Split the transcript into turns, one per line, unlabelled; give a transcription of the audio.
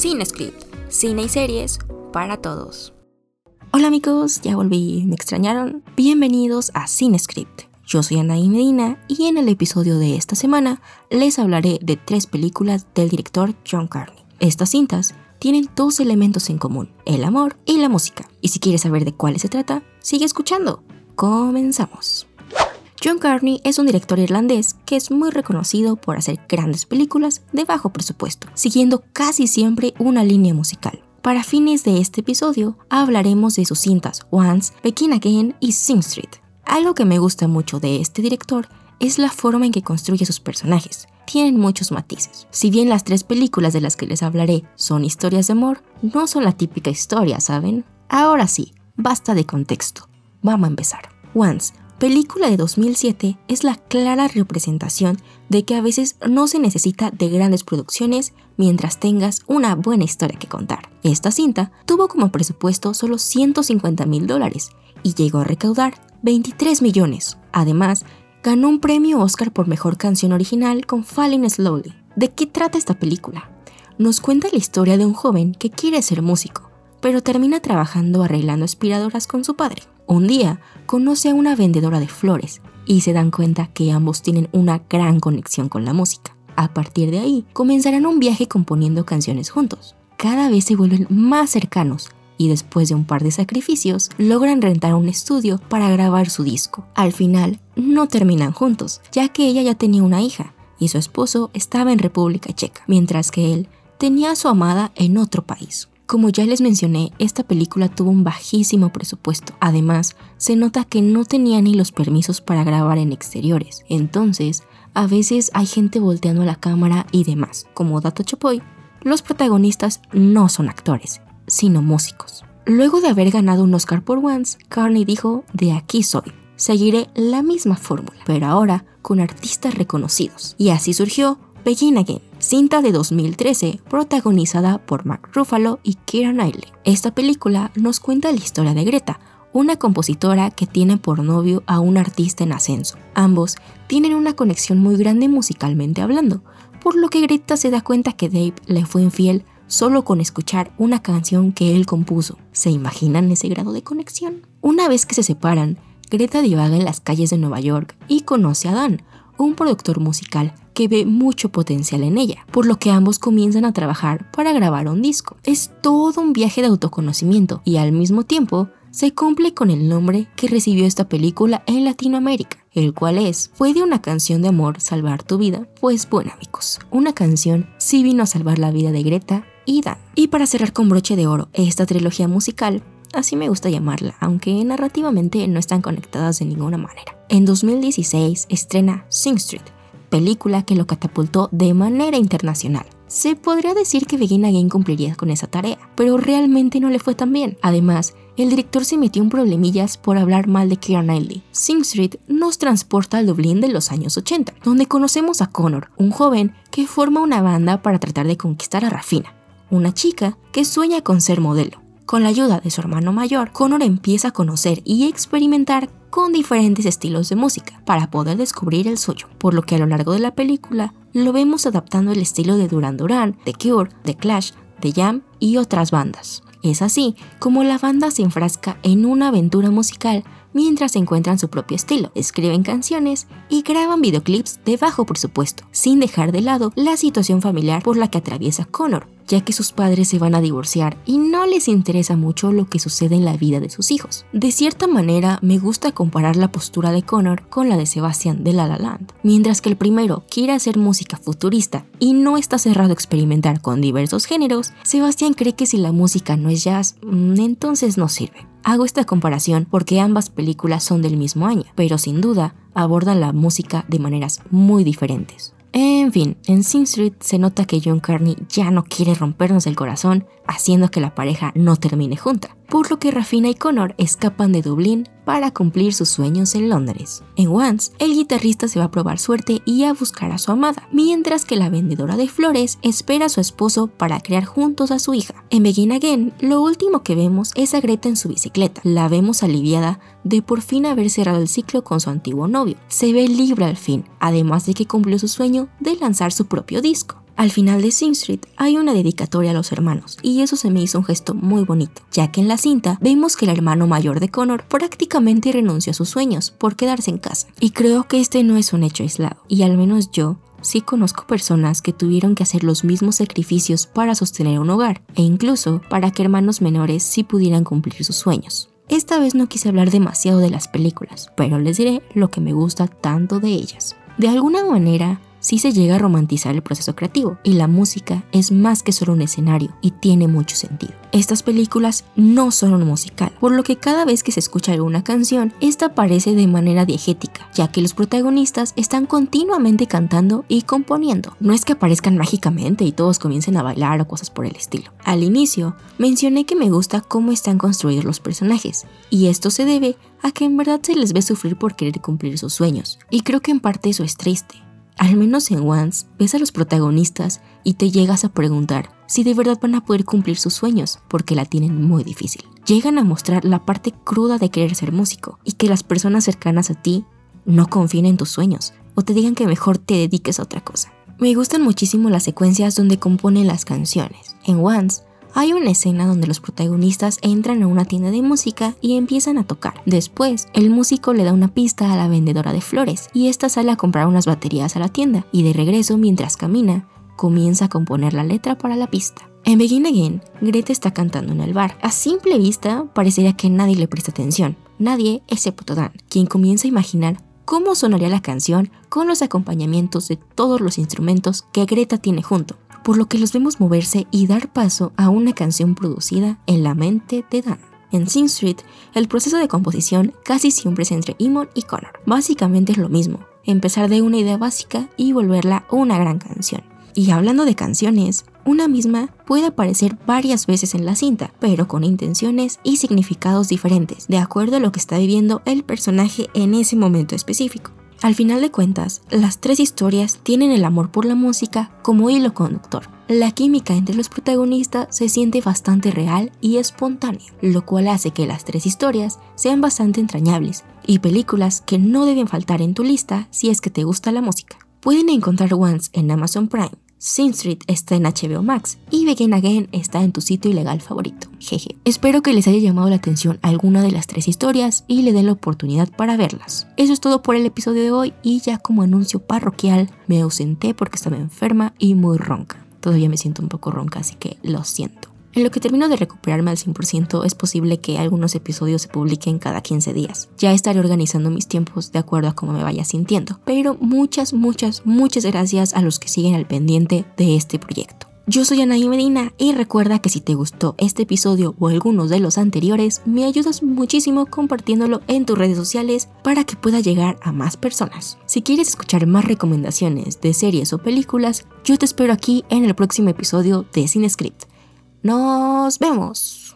Cinescript, cine y series para todos. Hola amigos, ya volví, ¿me extrañaron? Bienvenidos a Cinescript. Yo soy Ana Medina y en el episodio de esta semana les hablaré de tres películas del director John Carney. Estas cintas tienen dos elementos en común, el amor y la música. Y si quieres saber de cuáles se trata, sigue escuchando. Comenzamos. John Carney es un director irlandés que es muy reconocido por hacer grandes películas de bajo presupuesto, siguiendo casi siempre una línea musical. Para fines de este episodio hablaremos de sus cintas Once, Begin Again y Sing Street. Algo que me gusta mucho de este director es la forma en que construye sus personajes. Tienen muchos matices. Si bien las tres películas de las que les hablaré son historias de amor, no son la típica historia, ¿saben? Ahora sí, basta de contexto. Vamos a empezar. Once película de 2007 es la clara representación de que a veces no se necesita de grandes producciones mientras tengas una buena historia que contar. Esta cinta tuvo como presupuesto solo 150 mil dólares y llegó a recaudar 23 millones. Además, ganó un premio Oscar por Mejor Canción Original con Falling Slowly. ¿De qué trata esta película? Nos cuenta la historia de un joven que quiere ser músico, pero termina trabajando arreglando aspiradoras con su padre. Un día conoce a una vendedora de flores y se dan cuenta que ambos tienen una gran conexión con la música. A partir de ahí, comenzarán un viaje componiendo canciones juntos. Cada vez se vuelven más cercanos y después de un par de sacrificios, logran rentar un estudio para grabar su disco. Al final, no terminan juntos, ya que ella ya tenía una hija y su esposo estaba en República Checa, mientras que él tenía a su amada en otro país. Como ya les mencioné, esta película tuvo un bajísimo presupuesto. Además, se nota que no tenía ni los permisos para grabar en exteriores. Entonces, a veces hay gente volteando la cámara y demás. Como dato chopoy, los protagonistas no son actores, sino músicos. Luego de haber ganado un Oscar por Once, Carney dijo, de aquí soy. Seguiré la misma fórmula, pero ahora con artistas reconocidos. Y así surgió Begin Again, cinta de 2013 protagonizada por Mark Ruffalo y Keira Knightley. Esta película nos cuenta la historia de Greta, una compositora que tiene por novio a un artista en ascenso. Ambos tienen una conexión muy grande musicalmente hablando, por lo que Greta se da cuenta que Dave le fue infiel solo con escuchar una canción que él compuso. ¿Se imaginan ese grado de conexión? Una vez que se separan, Greta divaga en las calles de Nueva York y conoce a Dan, un productor musical que ve mucho potencial en ella, por lo que ambos comienzan a trabajar para grabar un disco. Es todo un viaje de autoconocimiento y al mismo tiempo se cumple con el nombre que recibió esta película en Latinoamérica, el cual es ¿Puede una canción de amor salvar tu vida? Pues bueno amigos, una canción sí vino a salvar la vida de Greta y Dan. Y para cerrar con broche de oro esta trilogía musical, así me gusta llamarla, aunque narrativamente no están conectadas de ninguna manera. En 2016 estrena Sing Street, película que lo catapultó de manera internacional. Se podría decir que Begin Again cumpliría con esa tarea, pero realmente no le fue tan bien. Además, el director se metió en problemillas por hablar mal de Keira Knightley. Sing Street nos transporta al Dublín de los años 80, donde conocemos a Connor, un joven que forma una banda para tratar de conquistar a Rafina, una chica que sueña con ser modelo. Con la ayuda de su hermano mayor, Connor empieza a conocer y experimentar con diferentes estilos de música para poder descubrir el suyo, por lo que a lo largo de la película lo vemos adaptando el estilo de Duran Duran, The Cure, The Clash, The Jam y otras bandas. Es así como la banda se enfrasca en una aventura musical mientras encuentran su propio estilo, escriben canciones y graban videoclips de bajo presupuesto, sin dejar de lado la situación familiar por la que atraviesa Connor, ya que sus padres se van a divorciar y no les interesa mucho lo que sucede en la vida de sus hijos. De cierta manera, me gusta comparar la postura de Connor con la de Sebastian de La La Land. Mientras que el primero quiere hacer música futurista y no está cerrado a experimentar con diversos géneros, Sebastián cree que si la música no es jazz, mm, entonces no sirve. Hago esta comparación porque ambas películas son del mismo año, pero sin duda abordan la música de maneras muy diferentes. En fin, en Sing Street se nota que John Carney ya no quiere rompernos el corazón, haciendo que la pareja no termine junta, por lo que Rafina y Connor escapan de Dublín para cumplir sus sueños en Londres. En Once, el guitarrista se va a probar suerte y a buscar a su amada, mientras que la vendedora de flores espera a su esposo para crear juntos a su hija. En Begin Again, lo último que vemos es a Greta en su bicicleta. La vemos aliviada de por fin haber cerrado el ciclo con su antiguo novio. Se ve libre al fin, además de que cumplió su sueño de lanzar su propio disco. Al final de Sing Street hay una dedicatoria a los hermanos, y eso se me hizo un gesto muy bonito, ya que en la cinta vemos que el hermano mayor de Connor prácticamente renunció a sus sueños por quedarse en casa. Y creo que este no es un hecho aislado, y al menos yo sí conozco personas que tuvieron que hacer los mismos sacrificios para sostener un hogar, e incluso para que hermanos menores sí pudieran cumplir sus sueños. Esta vez no quise hablar demasiado de las películas, pero les diré lo que me gusta tanto de ellas. De alguna manera, sí se llega a romantizar el proceso creativo y la música es más que solo un escenario y tiene mucho sentido. Estas películas no son un musical, por lo que cada vez que se escucha alguna canción, esta aparece de manera diegética, ya que los protagonistas están continuamente cantando y componiendo. No es que aparezcan mágicamente y todos comiencen a bailar o cosas por el estilo. Al inicio, mencioné que me gusta cómo están construidos los personajes, y esto se debe a que en verdad se les ve sufrir por querer cumplir sus sueños, y creo que en parte eso es triste, al menos en Once, ves a los protagonistas y te llegas a preguntar si de verdad van a poder cumplir sus sueños, porque la tienen muy difícil. Llegan a mostrar la parte cruda de querer ser músico y que las personas cercanas a ti no confíen en tus sueños o te digan que mejor te dediques a otra cosa. Me gustan muchísimo las secuencias donde componen las canciones. En Once, hay una escena donde los protagonistas entran a una tienda de música y empiezan a tocar. Después, el músico le da una pista a la vendedora de flores y esta sale a comprar unas baterías a la tienda y de regreso mientras camina, comienza a componer la letra para la pista. En Begin Again, Greta está cantando en el bar. A simple vista, parecería que nadie le presta atención. Nadie excepto Dan, quien comienza a imaginar cómo sonaría la canción con los acompañamientos de todos los instrumentos que Greta tiene junto por lo que los vemos moverse y dar paso a una canción producida en la mente de Dan. En Sing Street, el proceso de composición casi siempre es entre Eamon y Connor. Básicamente es lo mismo, empezar de una idea básica y volverla una gran canción. Y hablando de canciones, una misma puede aparecer varias veces en la cinta, pero con intenciones y significados diferentes, de acuerdo a lo que está viviendo el personaje en ese momento específico. Al final de cuentas, las tres historias tienen el amor por la música como hilo conductor. La química entre los protagonistas se siente bastante real y espontánea, lo cual hace que las tres historias sean bastante entrañables y películas que no deben faltar en tu lista si es que te gusta la música. Pueden encontrar Once en Amazon Prime, Sin Street está en HBO Max y Begin Again está en tu sitio ilegal favorito. Jeje. Espero que les haya llamado la atención alguna de las tres historias y le den la oportunidad para verlas. Eso es todo por el episodio de hoy y ya como anuncio parroquial me ausenté porque estaba enferma y muy ronca. Todavía me siento un poco ronca, así que lo siento. En lo que termino de recuperarme al 100% es posible que algunos episodios se publiquen cada 15 días. Ya estaré organizando mis tiempos de acuerdo a cómo me vaya sintiendo. Pero muchas, muchas, muchas gracias a los que siguen al pendiente de este proyecto. Yo soy Anaí Medina y recuerda que si te gustó este episodio o algunos de los anteriores, me ayudas muchísimo compartiéndolo en tus redes sociales para que pueda llegar a más personas. Si quieres escuchar más recomendaciones de series o películas, yo te espero aquí en el próximo episodio de Cinescript. Nos vemos.